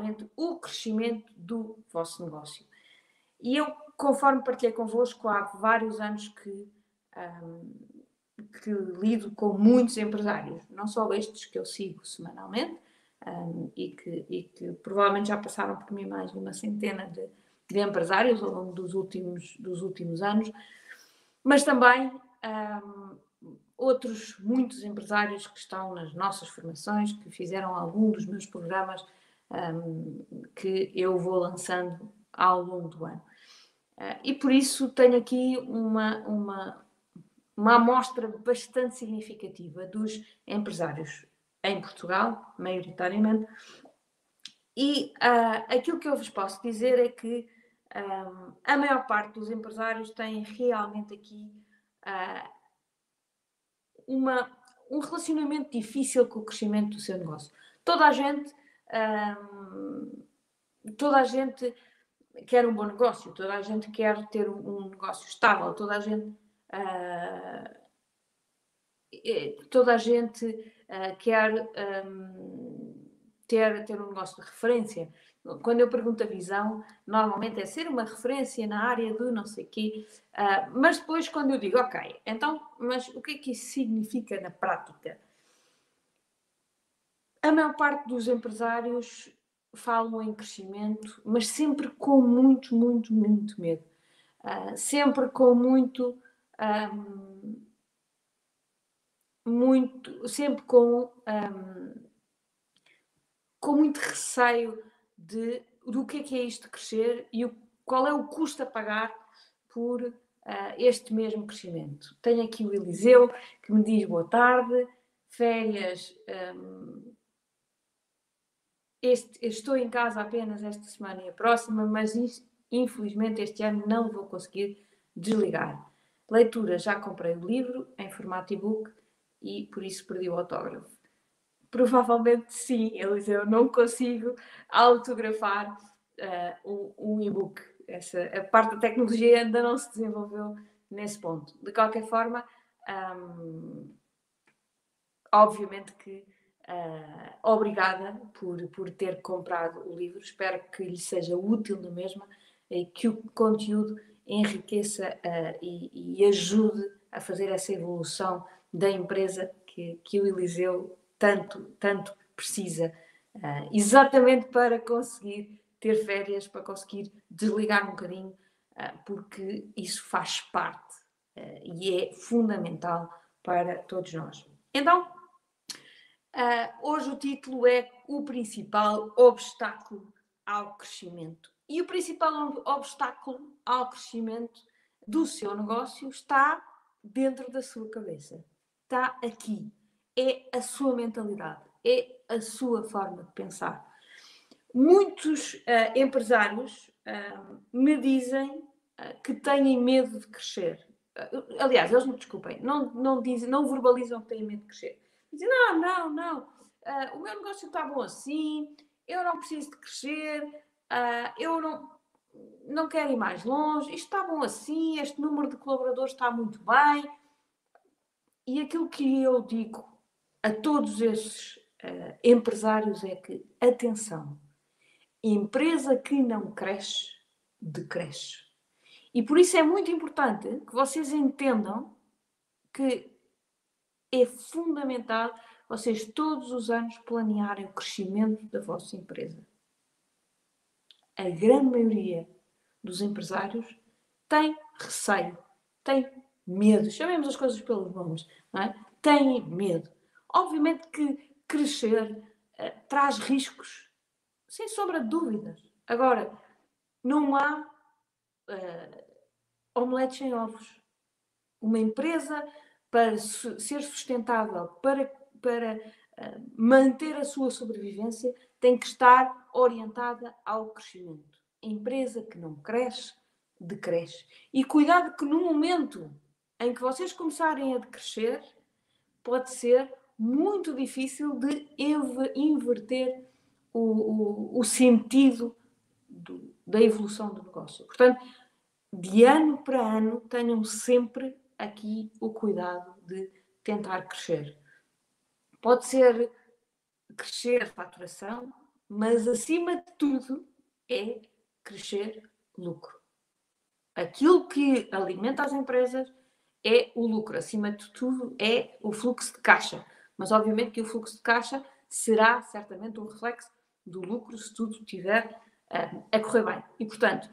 realmente o crescimento do vosso negócio. E eu, conforme partilhei convosco, há vários anos que, um, que lido com muitos empresários, não só estes que eu sigo semanalmente, um, e, que, e, que, provavelmente já passaram por mim mais de uma centena de, de empresários ao longo dos últimos, dos últimos anos, mas também um, outros muitos empresários que estão nas nossas formações, que fizeram algum dos meus programas um, que eu vou lançando ao longo do ano. Uh, e por isso tenho aqui uma, uma, uma amostra bastante significativa dos empresários em Portugal, maioritariamente, e uh, aquilo que eu vos posso dizer é que um, a maior parte dos empresários tem realmente aqui uma, um relacionamento difícil com o crescimento do seu negócio. Toda a gente, um, toda a gente quer um bom negócio, toda a gente quer ter um, um negócio estável, toda a gente, uh, toda a gente uh, quer um, ter, ter um negócio de referência. Quando eu pergunto a visão, normalmente é ser uma referência na área do não sei quê, uh, mas depois quando eu digo, ok, então, mas o que é que isso significa na prática? A maior parte dos empresários falam em crescimento, mas sempre com muito, muito, muito medo. Uh, sempre com muito, um, muito, sempre com, um, com muito receio de, do que é que é isto de crescer e o, qual é o custo a pagar por uh, este mesmo crescimento. Tenho aqui o Eliseu que me diz boa tarde, férias. Um, este, estou em casa apenas esta semana e a próxima, mas infelizmente este ano não vou conseguir desligar. Leitura, já comprei o livro em formato e-book e por isso perdi o autógrafo. Provavelmente sim, Eliseu, não consigo autografar uh, um, um e-book. Essa, a parte da tecnologia ainda não se desenvolveu nesse ponto. De qualquer forma, um, obviamente que uh, obrigada por, por ter comprado o livro. Espero que lhe seja útil na mesma e que o conteúdo enriqueça uh, e, e, ajude a fazer essa evolução da empresa que, que o Eliseu tanto, tanto precisa, uh, exatamente para conseguir ter férias, para conseguir desligar um bocadinho, porque isso faz parte e é fundamental para todos nós. Então, hoje o título é O principal obstáculo ao crescimento. E o principal obstáculo ao crescimento do seu negócio está dentro da sua cabeça. Está aqui, é a sua mentalidade, é a sua forma de pensar. Muitos uh, empresários uh, me dizem uh, que têm medo de crescer. aliás, eles me desculpem, não, não, dizem, não verbalizam que têm medo de crescer. Dizem, não, não, não, o meu negócio está bom assim, eu não preciso de crescer, eu não, não quero ir mais longe, isto está bom assim, este número de colaboradores está muito bem. E aquilo que eu digo a todos esses uh, empresários é que, atenção, empresa que não cresce, decresce. E por isso é muito importante que vocês entendam que é fundamental vocês todos os anos planearem o crescimento da vossa empresa. A grande maioria dos empresários tem receio, tem medo, chamemos as coisas pelos nomes, é? Tem medo. Obviamente que crescer uh, traz riscos, sem sombra de dúvidas. Agora, não há uh, omeletes sem ovos. Uma empresa, para ser sustentável, para, para uh, manter a sua sobrevivência, tem que estar orientada ao crescimento. A empresa que não cresce, decresce. E cuidado que no momento em que vocês começarem a decrescer, pode ser muito difícil de inverter o, o, o sentido do, da evolução do negócio. Portanto, de ano para ano, tenham sempre aqui o cuidado de tentar crescer. Pode ser crescer faturação, mas acima de tudo é crescer lucro. Aquilo que alimenta as empresas é o lucro, acima de tudo é o fluxo de caixa. Mas obviamente que o fluxo de caixa será certamente um reflexo do lucro se tudo estiver uh, a correr bem. E portanto,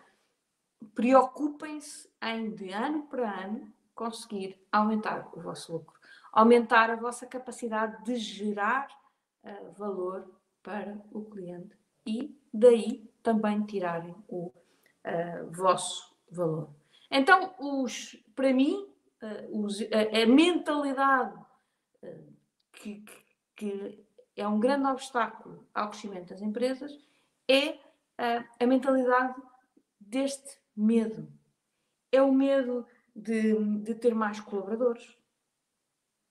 preocupem-se em de ano para ano conseguir aumentar o vosso lucro, aumentar a vossa capacidade de gerar uh, valor para o cliente e daí também tirarem o uh, vosso valor. Então, os, para mim, uh, os, a, a, mentalidade que, que, é um grande obstáculo ao crescimento das empresas é a mentalidade deste medo. É o medo de, de ter mais colaboradores.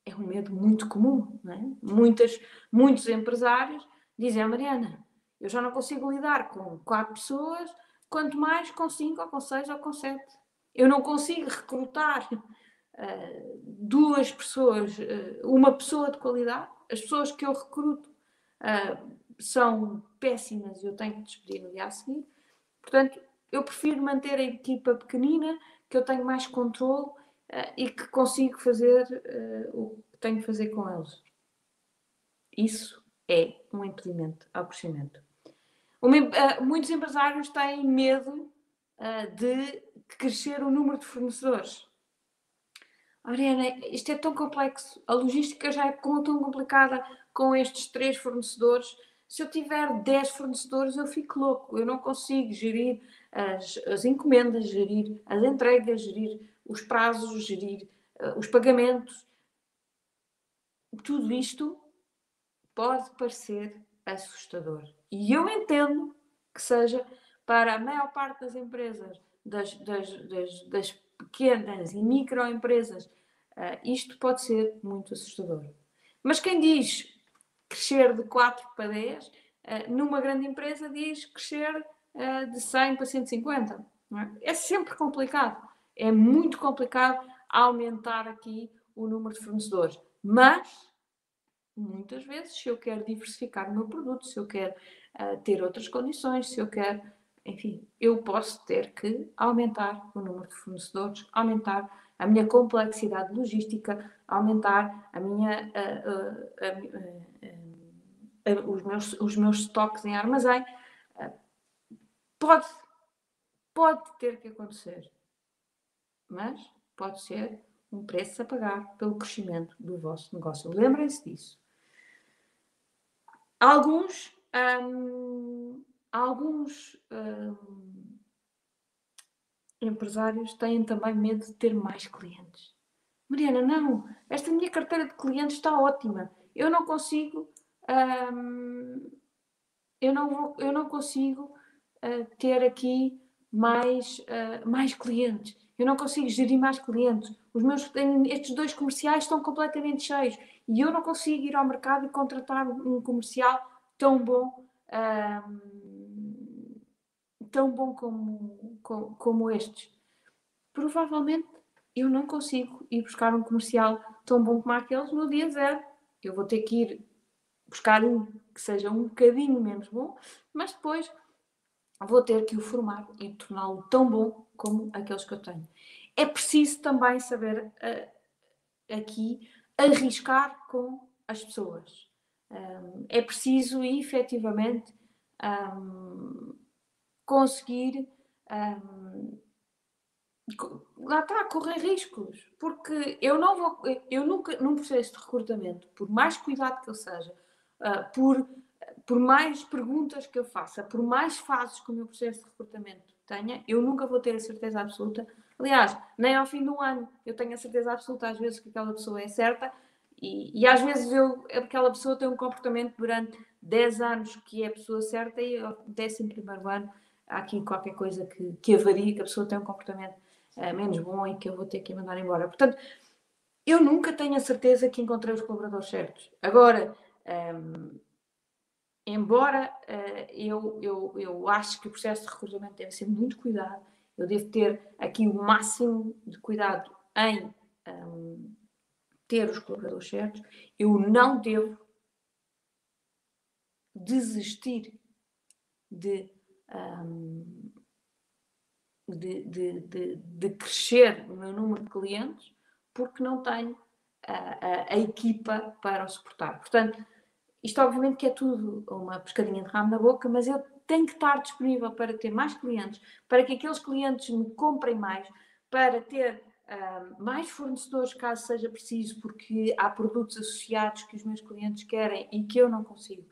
É um medo muito comum. Não é? Muitas, muitos empresários dizem a Mariana, eu já não consigo lidar com quatro pessoas, quanto mais com cinco, ou com seis, ou com sete. Eu não consigo recrutar uh, duas pessoas, uh, uma pessoa de qualidade. As pessoas que eu recruto uh, são péssimas e eu tenho que despedir no dia a seguir. Portanto, eu prefiro manter a equipa pequenina, que eu tenho mais controle e que consigo fazer o que tenho que fazer com eles. Isso é um impedimento ao crescimento. Uh, muitos empresários têm medo uh, de crescer o número de fornecedores. Ariana, isto é tão complexo, a logística já é tão complicada com estes três fornecedores. Se eu tiver 10 fornecedores, eu fico louco. Eu não consigo gerir as, as encomendas, gerir as entregas, gerir os prazos, gerir uh, os pagamentos. Tudo isto pode parecer assustador. E eu entendo que seja para a maior parte das empresas, das, das, das, das pequenas e microempresas, uh, isto pode ser muito assustador. Mas quem diz crescer de 4 para 10, uh, eh, numa grande empresa diz crescer uh, de 100 para 150. É? é sempre complicado. É muito complicado aumentar aqui o número de fornecedores. Mas muitas vezes, se eu quero diversificar o meu produto, se eu quero uh, ter outras condições, se eu quero, enfim, eu posso ter que aumentar o número de fornecedores, aumentar a minha complexidade logística, aumentar a minha, uh, uh, os, meus, os meus estoques em armazém. Pode, pode ter que acontecer, mas pode ser um preço a pagar pelo crescimento do vosso negócio. Lembrem-se disso. Alguns, hum, alguns hum, empresários têm também medo de ter mais clientes. Mariana, não, esta minha carteira de clientes está ótima. Eu não consigo, hum, eu, não vou, eu não consigo uh, ter aqui mais, uh, mais clientes. Eu não consigo gerir mais clientes. Os meus, estes dois comerciais estão completamente cheios e eu não consigo ir ao mercado e contratar um comercial tão bom, um, tão bom como, como, como estes. Provavelmente eu não consigo ir buscar um comercial tão bom como aqueles no dia zero. Eu vou ter que ir buscar um que seja um bocadinho menos bom, mas depois vou ter que o formar e torná-lo tão bom como aqueles que eu tenho. É preciso também saber uh, aqui arriscar com as pessoas. Um, é preciso efetivamente um, conseguir um, lá está, correr riscos, porque eu não vou, eu nunca, num processo de recrutamento, por mais cuidado que eu seja, uh, por, por mais perguntas que eu faça, por mais fases que o meu processo de recrutamento tenha, eu nunca vou ter a certeza absoluta Aliás, nem ao fim do ano eu tenho a certeza absoluta às vezes que aquela pessoa é certa e, e às vezes eu, aquela pessoa tem um comportamento durante 10 anos que é a pessoa certa e ao 11 ano há aqui qualquer coisa que, que avaria, que a pessoa tem um comportamento uh, menos bom e que eu vou ter que mandar embora. Portanto, eu nunca tenho a certeza que encontrei os colaboradores certos. Agora, um, ehm, embora uh, eu, eu, eu acho que o processo de recrutamento deve ser muito cuidado, eu devo ter aqui o máximo de cuidado em um, ter os colaboradores certos. Eu não devo desistir de, um, de, de, de, de, crescer o meu número de clientes porque não tenho a, a, a, equipa para o suportar. Portanto, isto obviamente que é tudo uma pescadinha de ramo na boca, mas eu tenho que estar disponível para ter mais clientes, para que aqueles clientes me comprem mais, para ter uh, mais fornecedores caso seja preciso, porque há produtos associados que os meus clientes querem e que eu não consigo,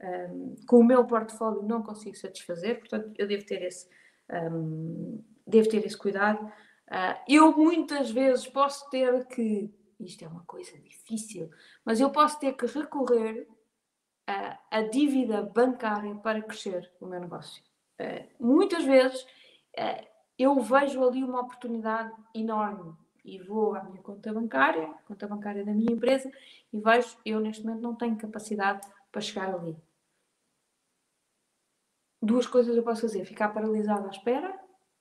um, com o meu portfólio não consigo satisfazer, portanto eu devo ter esse, um, devo ter esse cuidado. Uh, eu muitas vezes posso ter que, isto é uma coisa difícil, mas eu posso ter que recorrer a, a dívida bancária para crescer o meu negócio. Uh, muitas vezes uh, eu vejo ali uma oportunidade enorme e vou à minha conta bancária, conta bancária da minha empresa, e vejo, eu neste momento não tenho capacidade para chegar ali. Duas coisas eu posso fazer: ficar paralisado à espera,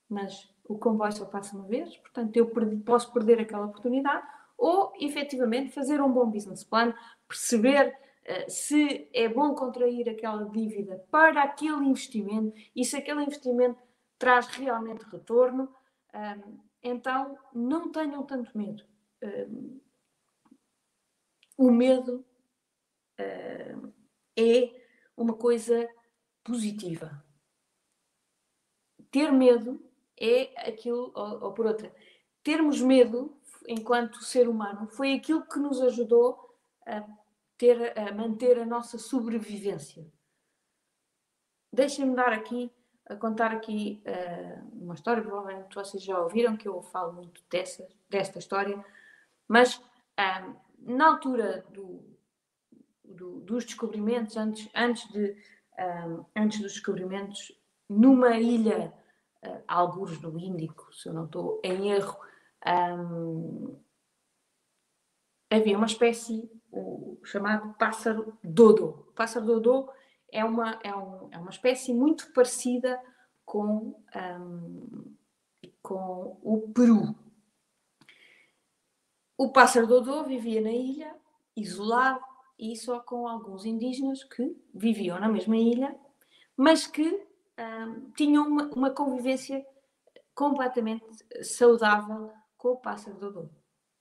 mas o comboio só passa uma vez, portanto eu posso perder aquela oportunidade, ou efetivamente fazer um bom business plan, perceber se é bom contrair aquela dívida para aquele investimento e se aquele investimento traz realmente retorno, um, então não tenham tanto medo. Um, o medo uh, é uma coisa positiva. Ter medo é aquilo, ou por outra, termos medo enquanto ser humano foi aquilo que nos ajudou a, ter, a manter a nossa sobrevivência. Deixem-me dar aqui a contar aqui uh, uma história, provavelmente vocês já ouviram, que eu falo muito dessa, desta história, mas uh, na altura do, do, dos descobrimentos, antes, antes, de, uh, antes dos descobrimentos, numa ilha, uh, alguns no Índico, se eu não estou em erro, um, havia uma espécie o chamado pássaro dodo. O pássaro dodo é uma, é, um, é uma espécie muito parecida com, um, com o Peru. O pássaro dodô vivia na ilha, isolado, e só com alguns indígenas que viviam na mesma ilha, mas que um, tinham uma, uma, convivência completamente saudável com o pássaro dodô.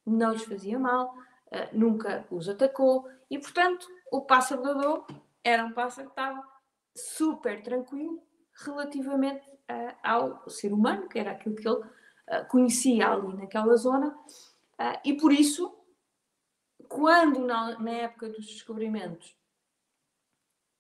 Não lhes fazia mal, uh, nunca os atacou, e portanto o pássaro dodô era um pássaro que estava super tranquilo relativamente uh, ao ser humano, que era aquilo que ele uh, conhecia ali naquela zona, e por isso, quando na, na época dos descobrimentos,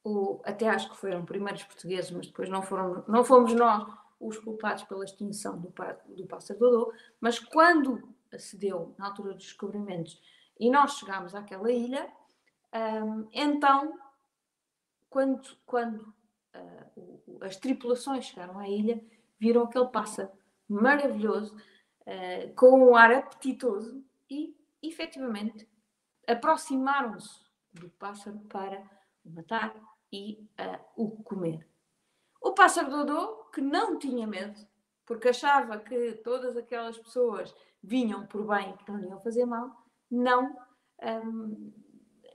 o, até acho que foram primeiros portugueses, mas depois não, foram, não fomos nós os culpados pela extinção do, do pássaro dodô, mas quando se deu na altura dos descobrimentos e nós chegámos àquela ilha, um, então quando, quando uh, as tripulações chegaram à ilha, viram aquele pássaro maravilhoso, uh, com um ar apetitoso e, efetivamente, aproximaram-se do pássaro para o matar e uh, o comer. O pássaro Dodô, que não tinha medo, porque achava que todas aquelas pessoas vinham por bem e que não iam fazer mal, não um,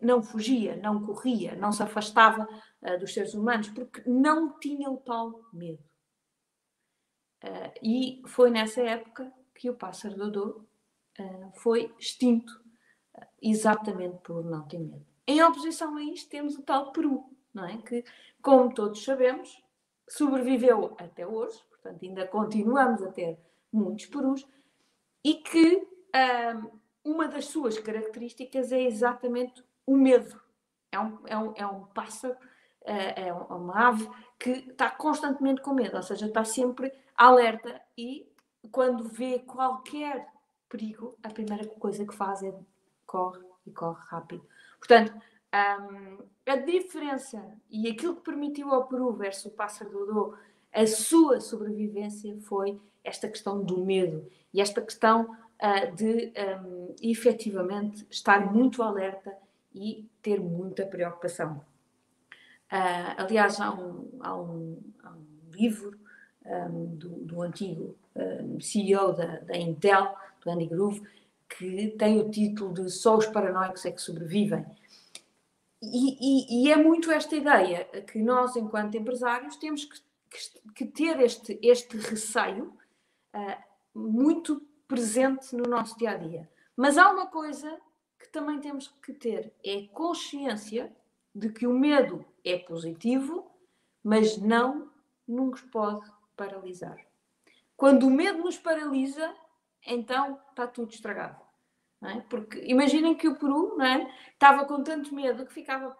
não fugia, não corria, não se afastava uh, dos seres humanos, porque não tinha o tal medo. Uh, e foi nessa época que o pássaro Dodô uh, foi extinto, exatamente por não ter medo. Em oposição a isto, temos o tal Peru, não é? que, como todos sabemos, sobreviveu até hoje, portanto, ainda continuamos a ter muitos perus, e que uma das suas características é exatamente o medo. É um, é um, é um pássaro, é, é uma ave que está constantemente com medo, ou seja, está sempre alerta e quando vê qualquer perigo, a primeira coisa que faz é corre e corre rápido. Portanto, um, a diferença e aquilo que permitiu ao Peru versus o pássaro Dodô a sua sobrevivência foi esta questão do medo e esta questão uh, de um, efetivamente estar muito alerta e ter muita preocupação. Uh, aliás, há um, há um, há um livro um, do, do, antigo um, CEO da, da, Intel, do Andy Groove, que tem o título de Só os paranoicos é que sobrevivem. e, e, e, é muito esta ideia que nós, enquanto empresários, temos que, que, que ter este, este receio uh, muito presente no nosso dia a dia. Mas há uma coisa que também temos que ter: é consciência de que o medo é positivo, mas não nos pode paralisar. Quando o medo nos paralisa, então está tudo estragado. É? Porque imaginem que o Peru é? estava com tanto medo que ficava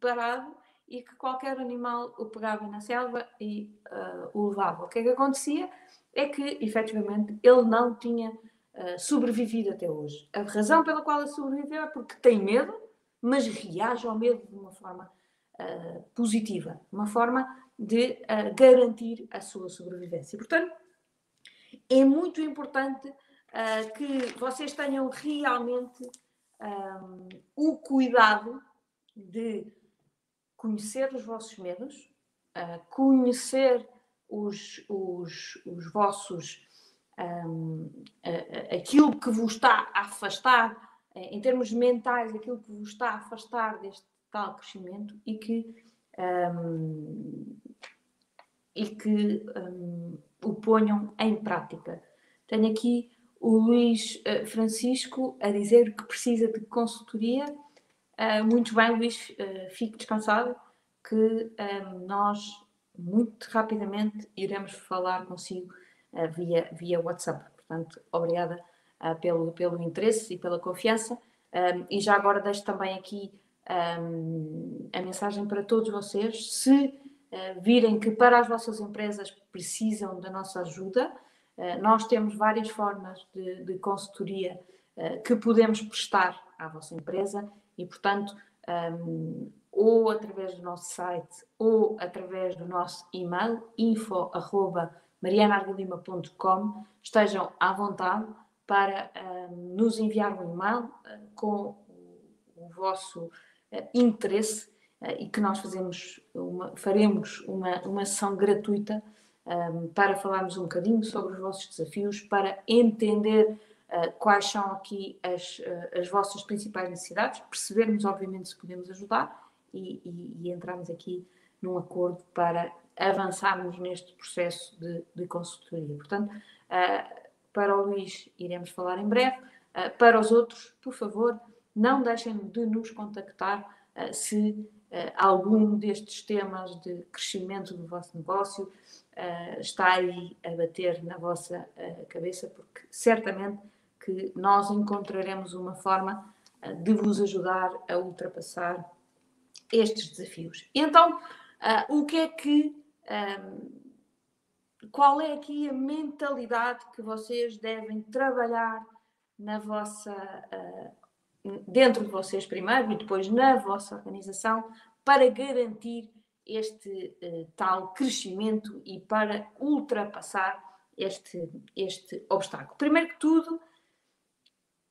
parado e que qualquer animal o pegava na selva e uh, o levava. O que é que acontecia? É que, efetivamente, ele não tinha uh, sobrevivido até hoje. A razão pela qual ele sobreviveu é porque tem medo, mas reage ao medo de uma forma uh, positiva, uma forma de garantir a sua sobrevivência. Portanto, é muito importante uh, que vocês tenham realmente um, o cuidado de conhecer os vossos medos, uh, conhecer os, os, os vossos. Um, aquilo que vos está a afastar, em termos mentais, aquilo que vos está a afastar deste tal crescimento e que, um, e que um, o ponham em prática. Tenho aqui o Luís uh, Francisco a dizer que precisa de consultoria. Uh, muito bem, Luís, uh, fique descansado, que nós muito rapidamente iremos falar consigo via, via WhatsApp. Portanto, obrigada pelo, pelo interesse e pela confiança. Um, e já agora deixo também aqui um, a mensagem para todos vocês. Se virem que para as vossas empresas precisam da nossa ajuda, nós temos várias formas de, de consultoria que podemos prestar à vossa empresa e, portanto, um, ou através do nosso site ou através do nosso e-mail info.marianargalima.com estejam à vontade para ehm, nos enviar um e-mail uh, com o, vosso uh, interesse uh, e que nós fazemos uma, faremos uma, uma sessão gratuita um, para falarmos um bocadinho sobre os vossos desafios, para entender uh, quais são aqui as, uh, as vossas principais necessidades, percebermos, obviamente, se podemos ajudar e, e, e entrarmos aqui num acordo para avançarmos neste processo de, de consultoria. Portanto, uh, para o Luís iremos falar em breve. para os outros, por favor, não deixem de nos contactar se algum destes temas de crescimento do vosso negócio uh, está aí a bater na vossa uh, cabeça, porque certamente que nós encontraremos uma forma uh, de vos ajudar a ultrapassar estes desafios. Então, o que é que. Um, qual é aqui a mentalidade que vocês devem trabalhar na vossa. dentro de vocês primeiro e depois na vossa organização para garantir este uh, tal crescimento e para ultrapassar este, este obstáculo. Primeiro que tudo,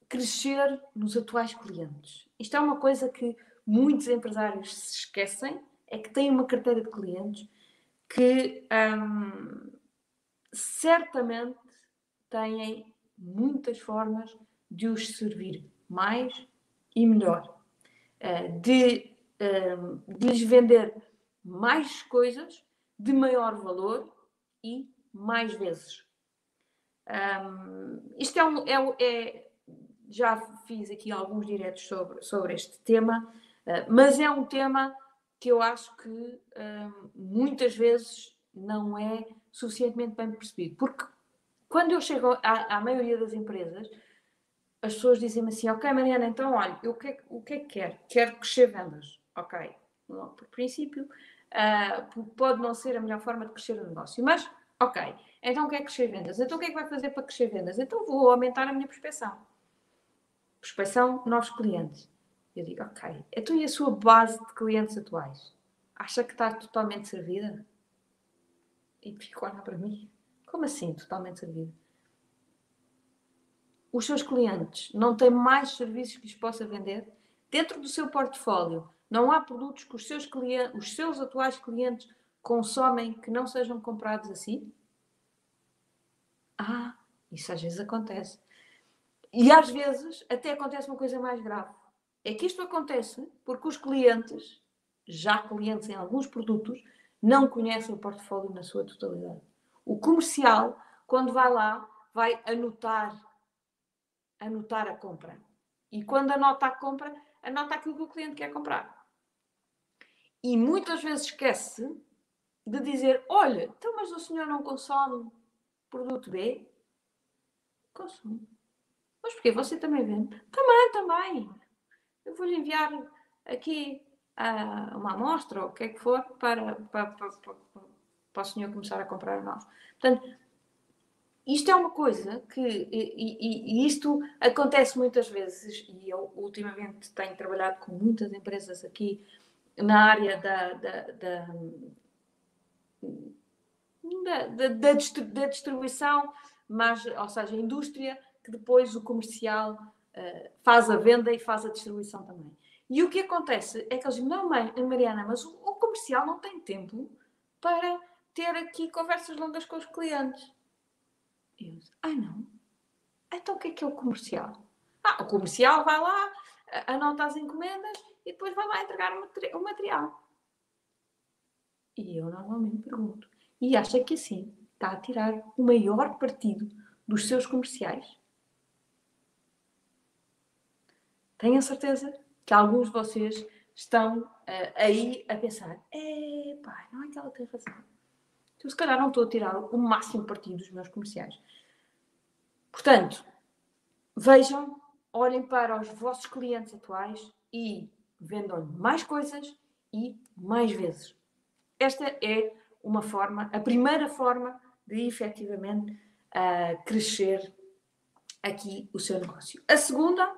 crescer nos atuais clientes. Isto é uma coisa que muitos empresários se esquecem, é que têm uma carteira de clientes que hum, certamente têm muitas formas de os servir mais e melhor, uh, de, um, de lhes vender mais coisas de maior valor e mais vezes. Um, isto é, um, é, é, Já fiz aqui alguns diretos sobre, sobre este tema, mas é um tema que eu acho que um, muitas vezes não é suficientemente bem percebido. Porque quando eu chego à, à maioria das empresas, as pessoas dizem-me assim: Ok, Mariana, então olha, eu, que é, o que é que quero? Quero crescer vendas. Ok, por princípio, Uh, pode não ser a melhor forma de crescer o negócio, mas ok, então quer crescer vendas? Então o que é que vai fazer para crescer vendas? Então vou aumentar a minha prospecção. Prospecção, novos clientes. Eu digo, ok, então e a sua base de clientes atuais? Acha que está totalmente servida? E fico a olhar para mim. Como assim, totalmente servida? Os seus clientes não têm mais serviços que lhes possa vender? Dentro do seu portfólio, não há produtos que os seus, clientes, os seus atuais clientes consomem que não sejam comprados assim? Ah, isso às vezes acontece. E às vezes até acontece uma coisa mais grave. É que isto acontece porque os clientes, já clientes em alguns produtos, não conhecem o portfólio na sua totalidade. O comercial, quando vai lá, vai anotar, anotar a compra. E quando anota a compra, anota aquilo que o cliente quer comprar. E muitas vezes esquece de dizer: olha, então, mas o senhor não consome produto B? Consome. Mas porquê? Você também vende? Também, também. Eu vou-lhe enviar aqui uh, uma amostra, ou o que é que for, para, para, para, para, para o senhor começar a comprar nós. Portanto, isto é uma coisa que, e, e, e, isto acontece muitas vezes, e eu ultimamente tenho trabalhado com muitas empresas aqui na área da, da, da, da, da, da distribuição, mas, ou seja, a indústria, que depois o comercial faz a venda e faz a distribuição também. E o que acontece é que eles dizem, não, mãe, Mariana, mas o, o comercial não tem tempo para ter aqui conversas longas com os clientes. E eu disse, ah, não? Então o que é que é o comercial? Ah, o comercial vai lá, anota as encomendas e depois vai lá entregar o material. E eu normalmente pergunto, e acha que assim está a tirar o maior partido dos seus comerciais? Tenho a certeza que alguns de vocês estão uh, aí a pensar: é pá, não é que ela tem razão. Então, se calhar não estou a tirar o máximo partido dos meus comerciais. Portanto, vejam, olhem para os vossos clientes atuais e vendam mais coisas e mais vezes. Esta é uma forma, a primeira forma de efetivamente uh, crescer aqui o seu negócio. A segunda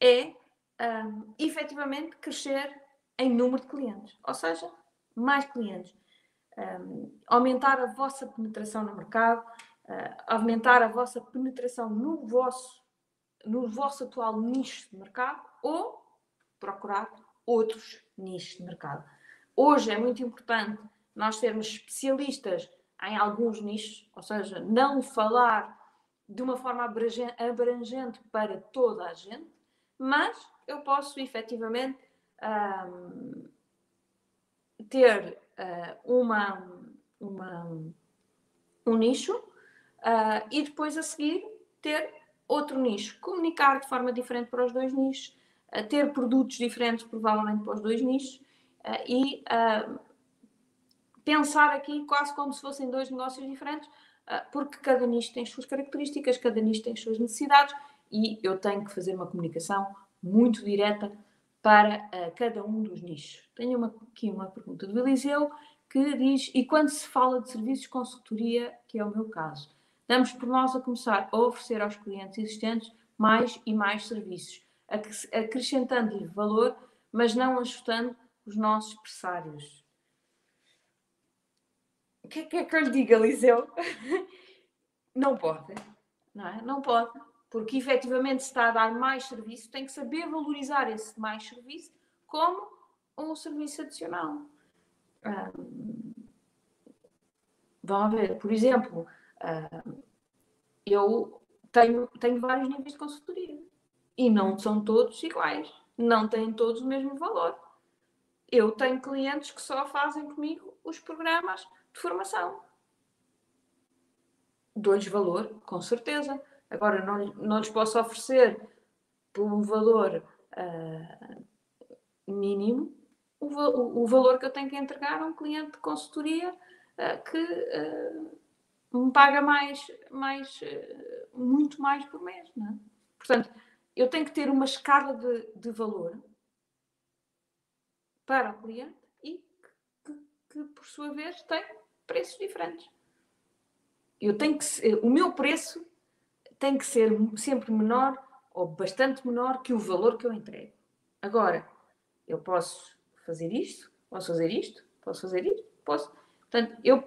é um, efetivamente crescer em número de clientes, ou seja, mais clientes. Um, aumentar a vossa penetração no mercado, uh, aumentar a vossa penetração no vosso, no vosso atual nicho de mercado ou procurar outros nichos de mercado. Hoje é muito importante nós sermos especialistas em alguns nichos, ou seja, não falar de uma forma abrangente para toda a gente, mas eu posso efetivamente um, ter uh, uma, uma, um nicho uh, e depois a seguir ter outro nicho. Comunicar de forma diferente para os dois nichos, uh, ter produtos diferentes provavelmente para os dois nichos e pensar aqui quase como se fossem dois negócios diferentes, porque cada nicho tem as suas características, cada nicho tem as suas necessidades e eu tenho que fazer uma comunicação muito direta para uh, cada um dos nichos. Tenho uma, aqui uma pergunta do Eliseu que diz: e quando se fala de serviços de consultoria, que é o meu caso, damos por nós a começar a oferecer aos clientes existentes mais e mais serviços, acrescentando-lhe valor, mas não ajustando os nossos pressários. O que é que, é que eu lhe digo, Eliseu? não pode, não é? Não pode porque efetivamente se está a dar mais serviço, tem que saber valorizar esse mais serviço como um serviço adicional. Um, vão ver, por exemplo, um, eu tenho, tenho vários níveis de consultoria e não são todos iguais, não têm todos o mesmo valor. Eu tenho clientes que só fazem comigo os programas de formação. Dou-lhes valor, com certeza Agora, não, não lhes posso oferecer por um valor uh, mínimo o, o, o, valor que eu tenho que entregar a um cliente de consultoria uh, que uh, me paga mais, mais muito mais por mês. Não é? Portanto, eu tenho que ter uma escala de, de valor para o cliente e que, que, por sua vez, tem preços diferentes. Eu tenho que, o meu preço tem que ser sempre menor ou bastante menor que o valor que eu entrego. Agora, eu posso fazer isto, posso fazer isto, posso fazer isto, posso. Portanto, eu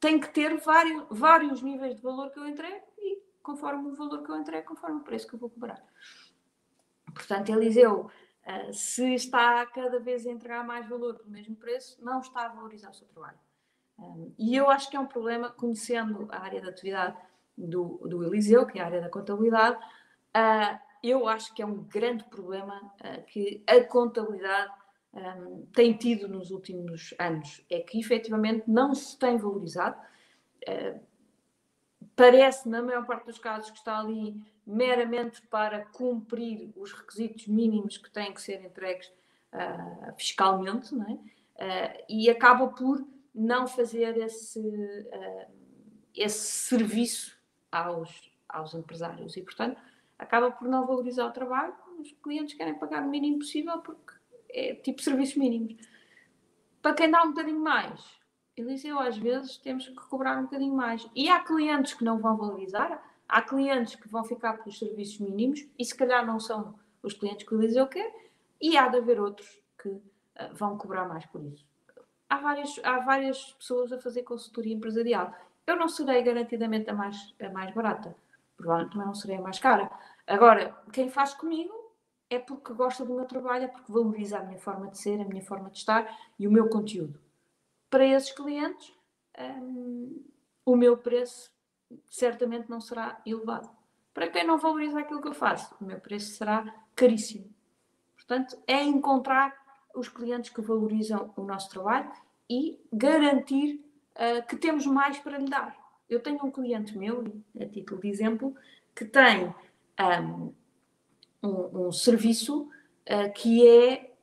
tenho que ter vários, vários níveis de valor que eu entrego e conforme o valor que eu entrego, conforme o preço que eu vou cobrar. Portanto, Eliseu, eh, se está cada vez a entregar mais valor pelo mesmo preço, não está a valorizar o seu trabalho. E eu acho que é um problema, conhecendo a área da atividade do, do Eliseu, que é a área da contabilidade, uh, eu acho que é um grande problema uh, que a contabilidade um, tem tido nos últimos anos. É que efetivamente não se tem valorizado. Uh, parece, na maior parte dos casos, que está ali meramente para cumprir os requisitos mínimos que têm que ser entregues uh, fiscalmente, não é? Uh, e acaba por não fazer esse, uh, esse serviço aos, aos empresários e, portanto, acaba por não valorizar o trabalho. Os clientes querem pagar o mínimo possível porque é tipo serviços mínimos. Para quem dá um bocadinho mais, Eliseu, às vezes temos que cobrar um bocadinho mais. E há clientes que não vão valorizar, há clientes que vão ficar pelos serviços mínimos e se calhar não são os clientes que o Eliseu quer, e há de haver outros que uh, vão cobrar mais por isso. Há várias, há várias pessoas a fazer consultoria empresarial. Eu não serei garantidamente a mais, a mais barata, provavelmente também não serei a mais cara. Agora, quem faz comigo é porque gosta do meu trabalho, é porque valoriza a minha forma de ser, a minha forma de estar e o meu conteúdo. Para esses clientes, um, o meu preço certamente não será elevado. Para quem não valoriza aquilo que eu faço, o meu preço será caríssimo. Portanto, é encontrar os clientes que valorizam o nosso trabalho e garantir uh, que temos mais para lhe dar. Eu tenho um cliente meu, a título de exemplo, que tem um, um, um serviço uh, que é.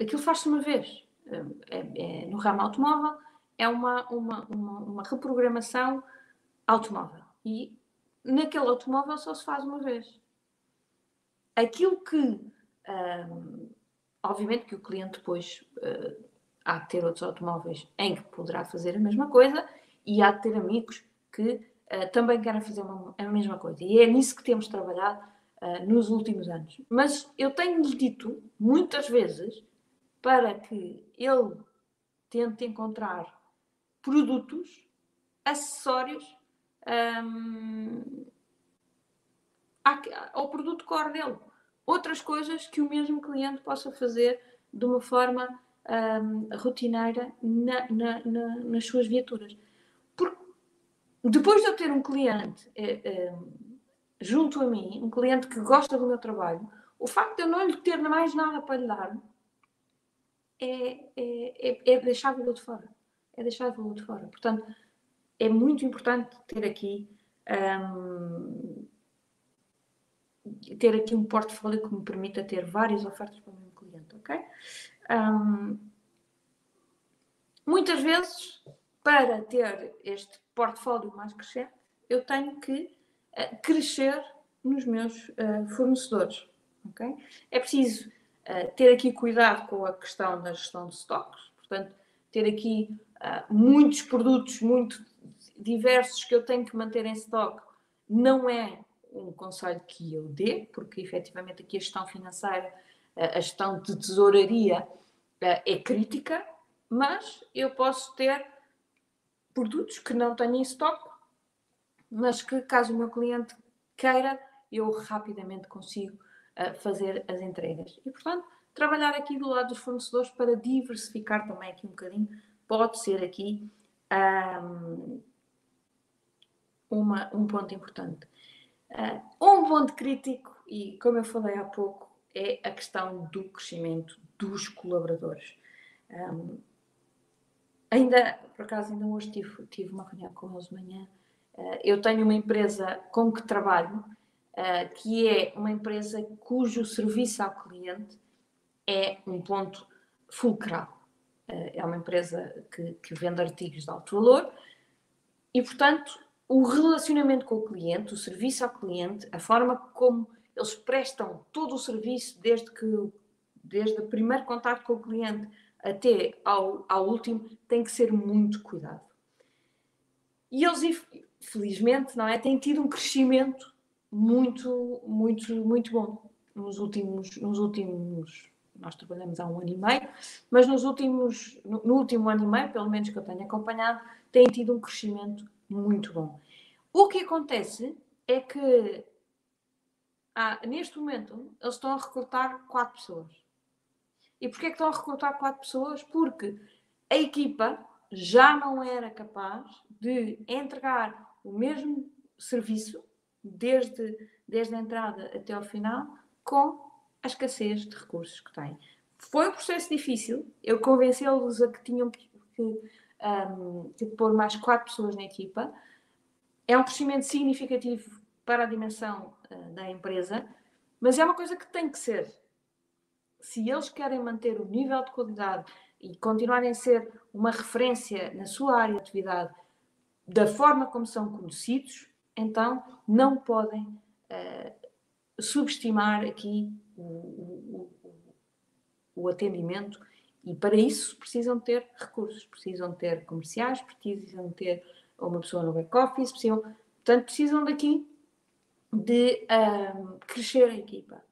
Aquilo faz-se uma vez. É, é, no ramo automóvel, é uma, uma, uma, uma reprogramação automóvel. E naquele automóvel só se faz uma vez. Aquilo que um, obviamente que o cliente depois uh, há de ter outros automóveis em que poderá fazer a mesma coisa e há de ter amigos que uh, também querem fazer uma, a mesma coisa. E é nisso que temos trabalhado uh, nos últimos anos. Mas eu tenho-lhe dito muitas vezes para que ele tente encontrar produtos, acessórios um, ao produto core dele outras coisas que o mesmo cliente possa fazer de uma forma um, rotineira na, na, na, nas suas viaturas. Porque depois de eu ter um cliente é, junto a mim, um cliente que gosta do meu trabalho, o facto de eu não lhe ter mais nada para lhe dar é, é, é, é deixar valor de fora. É deixar valor de fora. Portanto, é muito importante ter aqui um, ter aqui um portfólio que me permita ter várias ofertas para o meu cliente, ok? Um, muitas vezes, para ter este portfólio mais crescente, eu tenho que uh, crescer nos meus uh, fornecedores, ok? É preciso uh, ter aqui cuidado com a questão da gestão de estoques, portanto, ter aqui muitos produtos muito diversos que eu tenho que manter em estoque não é um conselho que eu dê, porque efetivamente aqui a gestão financeira, a gestão de tesouraria é crítica, mas eu posso ter produtos que não tenho em estoque, mas que caso o meu cliente queira, eu rapidamente consigo fazer as entregas. E portanto, trabalhar aqui do lado dos fornecedores para diversificar também aqui um bocadinho, pode ser aqui um, uma, um ponto importante. Uh, um ponto crítico, e como eu falei há pouco, é a questão do crescimento dos colaboradores. Um, ainda, por acaso, ainda hoje tive, tive uma reunião com eles de manhã. Uh, eu tenho uma empresa com que trabalho, uh, que é uma empresa cujo serviço ao cliente é um ponto fulcral. é uma empresa que, que vende artigos de alto valor e, portanto, o relacionamento com o cliente, o serviço ao cliente, a forma como eles prestam todo o serviço desde que desde o primeiro contato com o cliente até ao, ao último tem que ser muito cuidado. E eles, felizmente, não é, têm tido um crescimento muito, muito, muito bom nos últimos, nos últimos nós trabalhamos há um ano e meio, mas nos últimos, no, no último ano e meio, pelo menos que eu tenho acompanhado, têm tido um crescimento muito bom. O que acontece é que ah, neste momento eles estão a recrutar quatro pessoas. E porquê é que estão a recrutar quatro pessoas? Porque a equipa já não era capaz de entregar o mesmo serviço desde, desde a entrada até ao final, com a escassez de recursos que têm. Foi um processo difícil, eu convencê-los a que tinham que, que, um, que pôr mais quatro pessoas na equipa. É um crescimento significativo para a dimensão da empresa, mas é uma coisa que tem que ser. Se eles querem manter o nível de qualidade e continuarem a ser uma referência na sua área de atividade da forma como são conhecidos, então não podem uh, subestimar aqui o, o, o, atendimento e para isso precisam ter recursos, precisam ter comerciais, precisam ter uma pessoa no back-office, precisam, portanto, precisam daqui de um, crescer a equipa.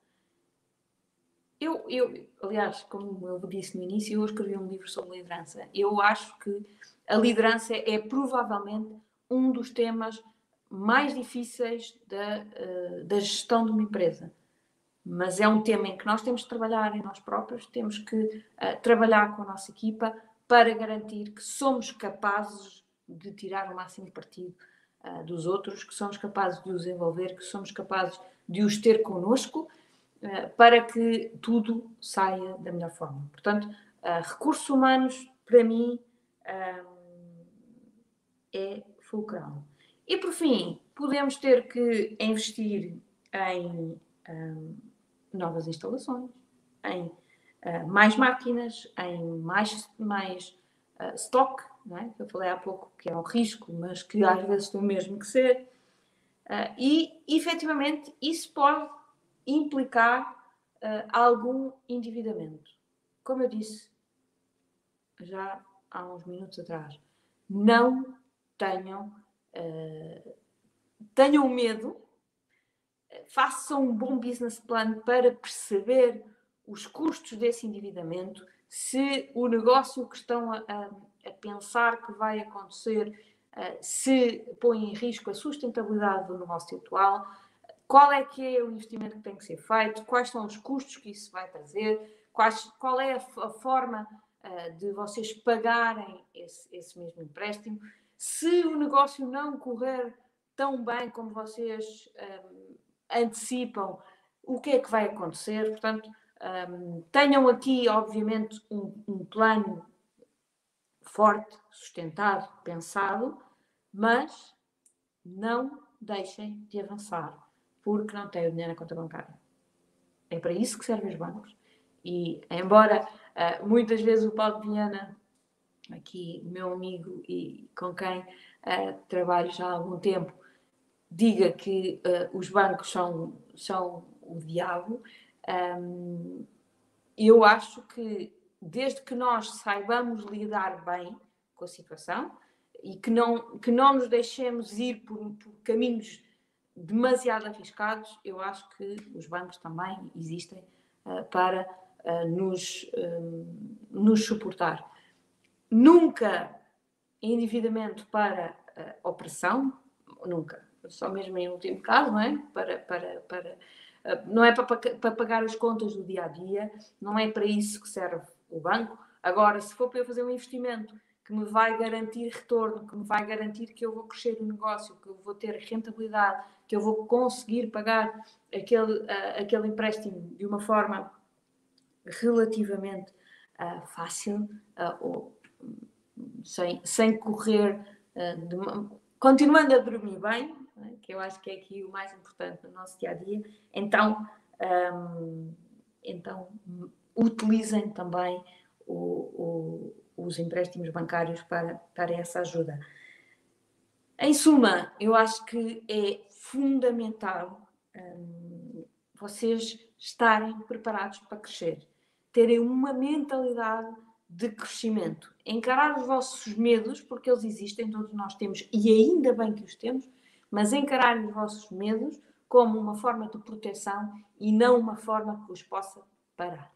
Eu, eu, aliás, como eu disse no início, eu escrevi um livro sobre liderança. Eu acho que a liderança é provavelmente um dos temas mais difíceis da, uh, da gestão de uma empresa. Mas é um tema em que nós temos de trabalhar em nós próprios, temos que uh, trabalhar com a nossa equipa para garantir que somos capazes de tirar o máximo partido uh, dos outros, que somos capazes de os envolver, que somos capazes de os ter connosco, para que tudo saia da melhor forma. Portanto, recursos humanos, para mim, é fulcral. E por fim, podemos ter que investir em novas instalações, em uh, mais máquinas, em mais, mais uh, stock, é? que eu falei há pouco que é um risco, mas que às vezes tem mesmo que ser. Uh, e, efetivamente, isso pode implicar uh, algum endividamento. Como eu disse já há uns minutos atrás, não tenham uh, tenham medo, façam um bom business plan para perceber os custos desse endividamento, se o negócio que estão a, a, a pensar que vai acontecer uh, se põe em risco a sustentabilidade do negócio atual, qual é que é o investimento que tem que ser feito, quais são os custos que isso vai trazer, quais, qual é a, a forma uh, de vocês pagarem esse, esse mesmo empréstimo. Se o negócio não correr tão bem como vocês um, antecipam, o que é que vai acontecer? Portanto, um, tenham aqui, obviamente, um, um plano forte, sustentado, pensado, mas não deixem de avançar, porque não têm o dinheiro na conta bancária. É para isso que servem os bancos. E, embora uh, muitas vezes o Paulo Viana aqui meu amigo e com quem uh, trabalho já há algum tempo, diga que uh, os bancos são, são o diabo, um, eu acho que desde que nós saibamos lidar bem com a situação e que não, que não nos deixemos ir por, por caminhos demasiado arriscados, eu acho que os bancos também existem uh, para uh, nos, nos suportar nunca endividamento para uh, opressão, nunca, só mesmo em último caso, não é? Para, para, para, uh, não é para, para pagar as contas do dia a dia, não é para isso que serve o banco. Agora, se for para eu fazer um investimento que me vai garantir retorno, que me vai garantir que eu vou crescer o negócio, que eu vou ter rentabilidade, que eu vou conseguir pagar aquele, uh, aquele empréstimo de uma forma relativamente uh, fácil uh, ou sem, sem correr, de, continuando a dormir bem, né, que eu acho que é aqui o mais importante no nosso dia a dia, então, um, então utilizem também o, o, os empréstimos bancários para, para essa ajuda. Em suma, eu acho que é fundamental um, vocês estarem preparados para crescer, terem uma mentalidade de crescimento. Encarar os vossos medos, porque eles existem, todos nós temos, e ainda bem que os temos, mas encarar os vossos medos como uma forma de proteção e não uma forma que os possa parar.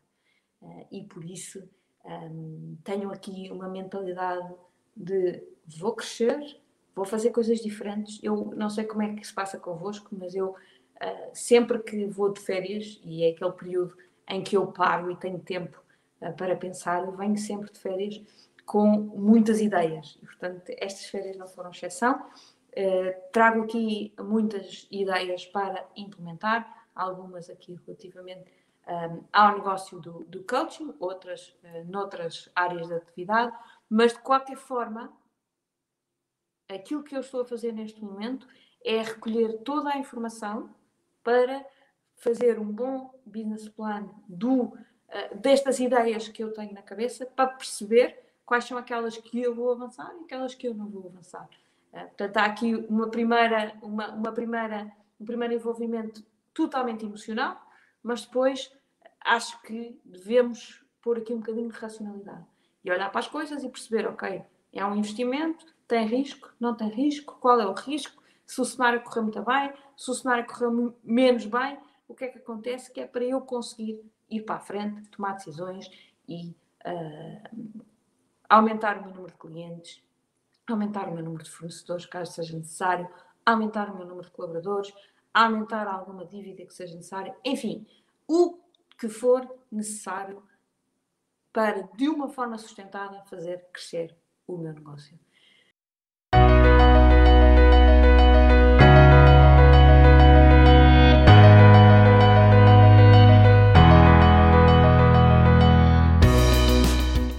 Uh, e por isso um, ehm, tenho aqui uma mentalidade de vou crescer, vou fazer coisas diferentes. Eu não sei como é que se passa convosco, mas eu uh, sempre que vou de férias, e é aquele período em que eu paro e tenho tempo eh, para pensar, eu venho sempre de férias com muitas ideias. E, portanto, estas férias não foram exceção. Uh, trago aqui muitas ideias para implementar, algumas aqui relativamente um, ao negócio do, do coaching, outras uh, noutras áreas de atividade, mas de qualquer forma, aquilo que eu estou a fazer neste momento é recolher toda a informação para fazer um bom business plan do, uh, destas ideias que eu tenho na cabeça para perceber quais são aquelas que eu vou avançar e aquelas que eu não vou avançar. Uh, portanto, há aqui uma primeira, uma, uma primeira, um primeiro envolvimento totalmente emocional, mas depois acho que devemos pôr aqui um bocadinho de racionalidade e olhar para as coisas e perceber, ok, é um investimento, tem risco, não tem risco, qual é o risco, se o cenário correr muito bem, se o cenário correr menos bem, o que é que acontece? Que é para eu conseguir ir para a frente, tomar decisões e uh, aumentar o meu número de clientes, aumentar o meu número de fornecedores, caso seja necessário, aumentar o meu número de colaboradores, aumentar alguma dívida que seja necessária, enfim, o que for necessário para, de uma forma sustentada, fazer crescer o meu negócio.